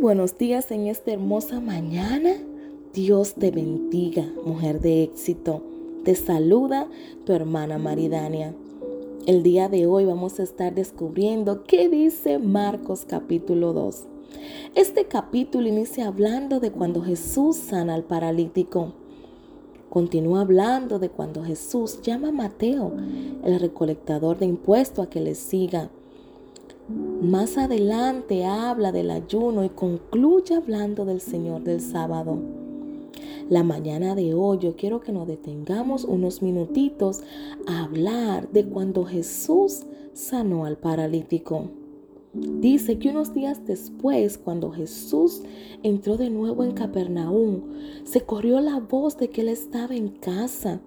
buenos días en esta hermosa mañana. Dios te bendiga, mujer de éxito. Te saluda tu hermana Maridania. El día de hoy vamos a estar descubriendo qué dice Marcos capítulo 2. Este capítulo inicia hablando de cuando Jesús sana al paralítico. Continúa hablando de cuando Jesús llama a Mateo, el recolectador de impuestos, a que le siga. Más adelante habla del ayuno y concluye hablando del Señor del sábado. La mañana de hoy yo quiero que nos detengamos unos minutitos a hablar de cuando Jesús sanó al paralítico. Dice que unos días después, cuando Jesús entró de nuevo en Capernaum, se corrió la voz de que él estaba en casa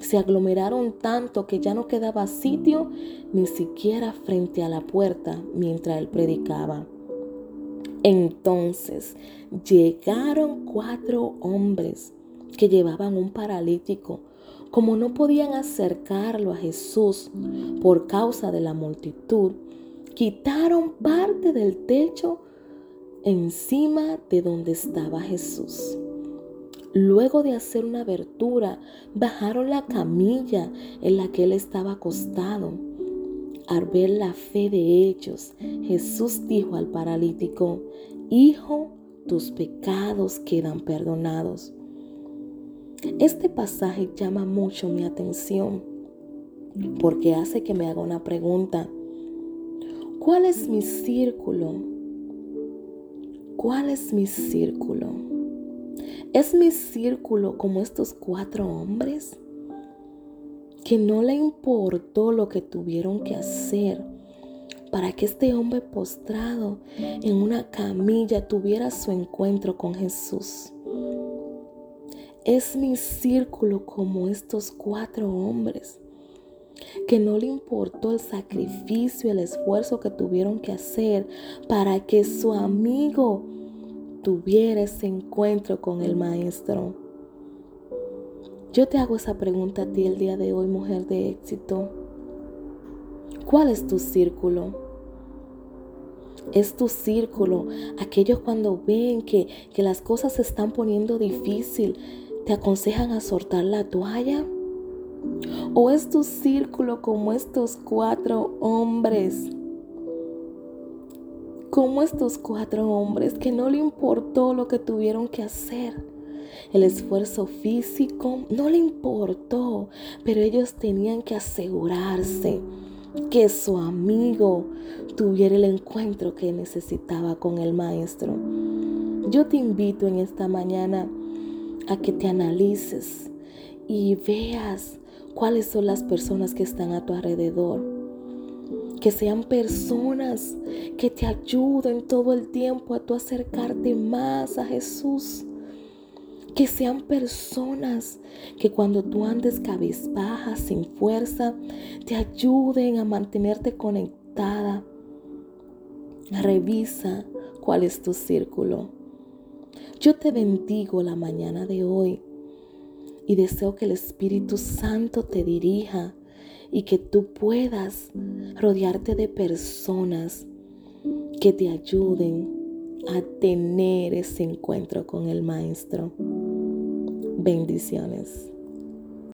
se aglomeraron tanto que ya no quedaba sitio ni siquiera frente a la puerta mientras él predicaba. Entonces llegaron cuatro hombres que llevaban un paralítico. Como no podían acercarlo a Jesús por causa de la multitud, quitaron parte del techo encima de donde estaba Jesús. Luego de hacer una abertura, bajaron la camilla en la que él estaba acostado. Al ver la fe de ellos, Jesús dijo al paralítico, Hijo, tus pecados quedan perdonados. Este pasaje llama mucho mi atención porque hace que me haga una pregunta. ¿Cuál es mi círculo? ¿Cuál es mi círculo? ¿Es mi círculo como estos cuatro hombres? Que no le importó lo que tuvieron que hacer para que este hombre postrado en una camilla tuviera su encuentro con Jesús. Es mi círculo como estos cuatro hombres que no le importó el sacrificio, el esfuerzo que tuvieron que hacer para que su amigo tuviera ese encuentro con el Maestro. Yo te hago esa pregunta a ti el día de hoy, mujer de éxito. ¿Cuál es tu círculo? Es tu círculo. Aquellos cuando ven que, que las cosas se están poniendo difícil, te aconsejan a soltar la toalla. ¿O es tu círculo como estos cuatro hombres como estos cuatro hombres que no le importó lo que tuvieron que hacer. El esfuerzo físico no le importó, pero ellos tenían que asegurarse que su amigo tuviera el encuentro que necesitaba con el maestro. Yo te invito en esta mañana a que te analices y veas cuáles son las personas que están a tu alrededor que sean personas que te ayuden todo el tiempo a tu acercarte más a Jesús. Que sean personas que cuando tú andes cabizbaja, sin fuerza, te ayuden a mantenerte conectada. Revisa cuál es tu círculo. Yo te bendigo la mañana de hoy y deseo que el Espíritu Santo te dirija y que tú puedas rodearte de personas que te ayuden a tener ese encuentro con el Maestro. Bendiciones.